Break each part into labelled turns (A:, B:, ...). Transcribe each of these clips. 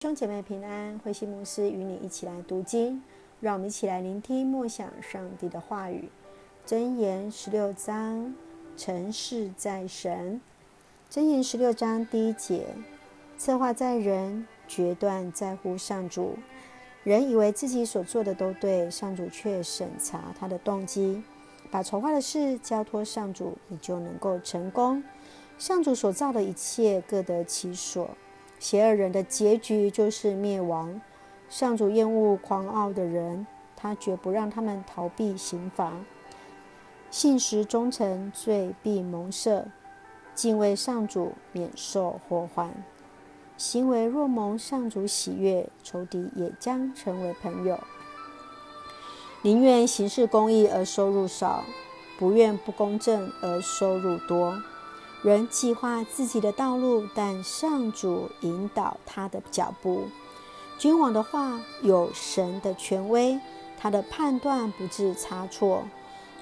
A: 兄姐妹平安，慧馨牧师与你一起来读经，让我们一起来聆听默想上帝的话语。箴言十六章，成事在神。箴言十六章第一节：策划在人，决断在乎上主。人以为自己所做的都对，上主却审查他的动机。把筹划的事交托上主，你就能够成功。上主所造的一切各得其所。邪恶人的结局就是灭亡。上主厌恶狂傲的人，他绝不让他们逃避刑罚。信实忠诚，罪必蒙赦；敬畏上主，免受祸患。行为若蒙上主喜悦，仇敌也将成为朋友。宁愿行事公义而收入少，不愿不公正而收入多。人计划自己的道路，但上主引导他的脚步。君王的话有神的权威，他的判断不致差错。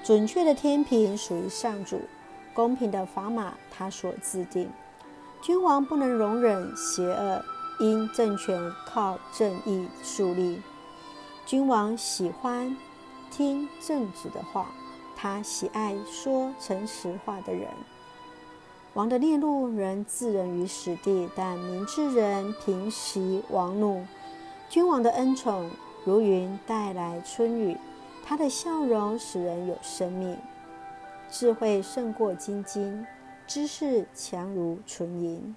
A: 准确的天平属于上主，公平的砝码他所制定。君王不能容忍邪恶，因政权靠正义树立。君王喜欢听正直的话，他喜爱说诚实话的人。王的烈怒仍置人于死地，但明智人平息王怒。君王的恩宠如云带来春雨，他的笑容使人有生命。智慧胜过金金，知识强如纯银。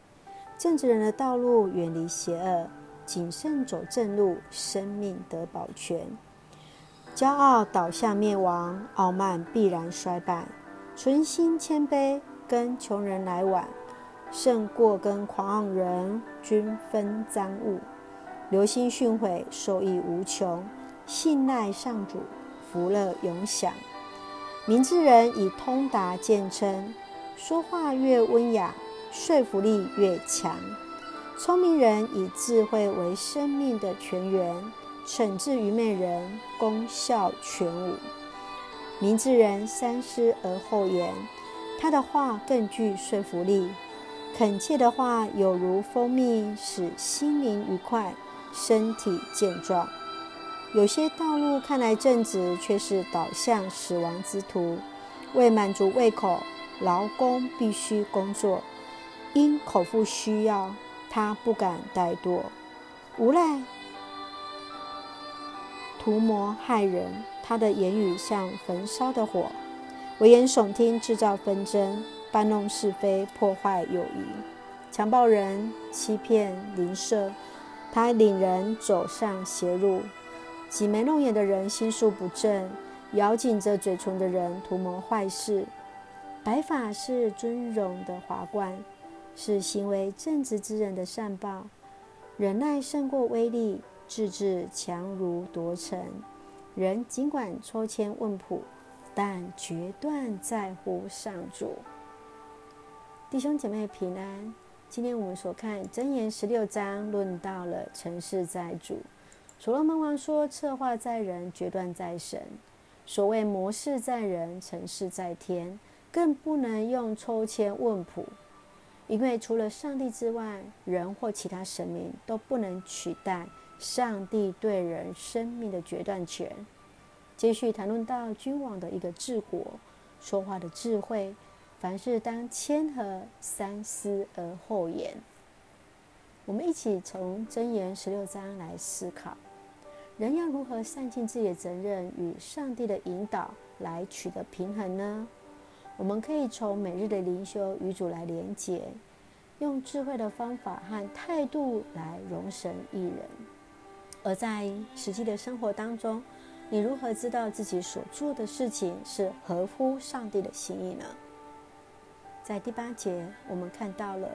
A: 正直人的道路远离邪恶，谨慎走正路，生命得保全。骄傲倒向灭亡，傲慢必然衰败。存心谦卑。跟穷人来往，胜过跟狂傲人均分赃物。留心训诲，受益无穷；信赖上主，福乐永享。明智人以通达见称，说话越温雅，说服力越强。聪明人以智慧为生命的泉源，惩治愚昧人，功效全无。明智人三思而后言。他的话更具说服力，恳切的话有如蜂蜜，使心灵愉快，身体健壮。有些道路看来正直，却是导向死亡之途。为满足胃口，劳工必须工作，因口腹需要，他不敢怠惰。无赖图谋害人，他的言语像焚烧的火。危言耸听，制造纷争；搬弄是非，破坏友谊。强暴人欺骗邻舍，他领人走上邪路。挤眉弄眼的人心术不正，咬紧着嘴唇的人图谋坏事。白发是尊荣的华冠，是行为正直之人的善报。忍耐胜过威力，自制强如夺城。人尽管抽签问卜。但决断在乎上主。弟兄姐妹平安。今天我们所看箴言十六章，论到了成事在主。所罗门王说：“策划在人，决断在神。”所谓“谋事在人，成事在天”，更不能用抽签问卜，因为除了上帝之外，人或其他神明都不能取代上帝对人生命的决断权。接续谈论到君王的一个治国说话的智慧，凡事当谦和，三思而后言。我们一起从箴言十六章来思考，人要如何善尽自己的责任，与上帝的引导来取得平衡呢？我们可以从每日的灵修与主来连结，用智慧的方法和态度来荣神益人，而在实际的生活当中。你如何知道自己所做的事情是合乎上帝的心意呢？在第八节，我们看到了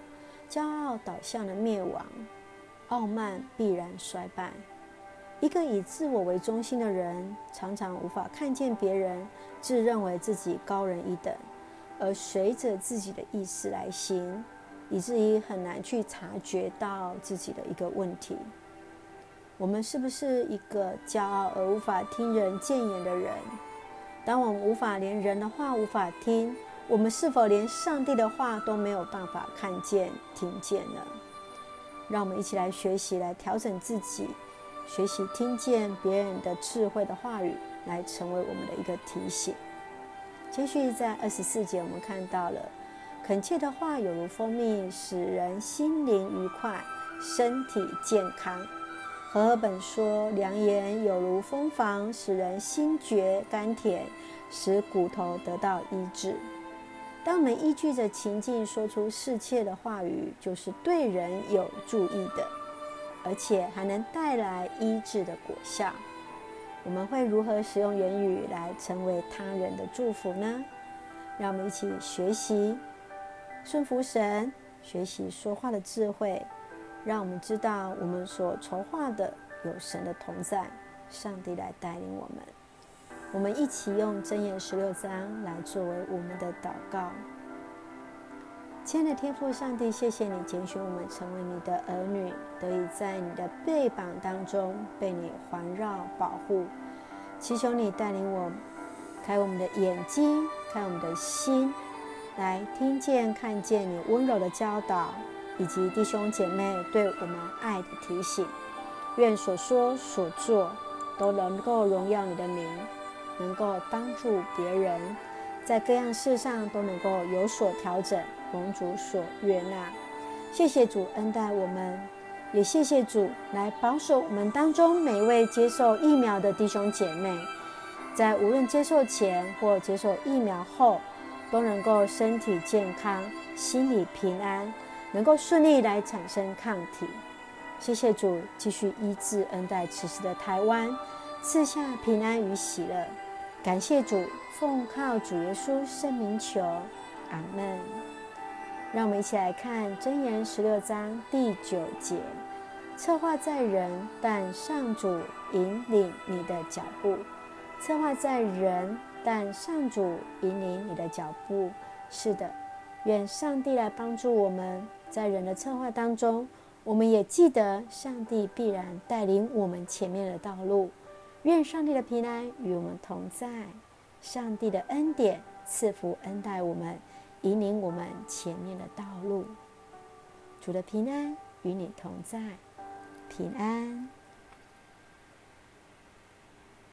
A: 骄傲导向了灭亡，傲慢必然衰败。一个以自我为中心的人，常常无法看见别人，自认为自己高人一等，而随着自己的意思来行，以至于很难去察觉到自己的一个问题。我们是不是一个骄傲而无法听人谏言的人？当我们无法连人的话无法听，我们是否连上帝的话都没有办法看见、听见呢？让我们一起来学习，来调整自己，学习听见别人的智慧的话语，来成为我们的一个提醒。接续在二十四节，我们看到了恳切的话有如蜂蜜，使人心灵愉快，身体健康。和合本说，良言有如蜂房，使人心觉甘甜，使骨头得到医治。当我们依据着情境说出适切的话语，就是对人有助益的，而且还能带来医治的果效。我们会如何使用言语来成为他人的祝福呢？让我们一起学习顺服神，学习说话的智慧。让我们知道，我们所筹划的有神的同在，上帝来带领我们。我们一起用箴言十六章来作为我们的祷告。亲爱的天父上帝，谢谢你拣选我们成为你的儿女，得以在你的背膀当中被你环绕保护。祈求你带领我，开我们的眼睛，开我们的心，来听见、看见你温柔的教导。以及弟兄姐妹对我们爱的提醒，愿所说所做都能够荣耀你的名，能够帮助别人，在各样事上都能够有所调整，蒙主所悦纳。谢谢主恩待我们，也谢谢主来保守我们当中每一位接受疫苗的弟兄姐妹，在无论接受前或接受疫苗后，都能够身体健康，心理平安。能够顺利来产生抗体，谢谢主继续医治恩待此时的台湾，赐下平安与喜乐。感谢主，奉靠主耶稣圣名求，阿门。让我们一起来看箴言十六章第九节：策划在人，但上主引领你的脚步。策划在人，但上主引领你的脚步。是的，愿上帝来帮助我们。在人的策划当中，我们也记得上帝必然带领我们前面的道路。愿上帝的平安与我们同在，上帝的恩典赐福恩待我们，引领我们前面的道路。主的平安与你同在，平安。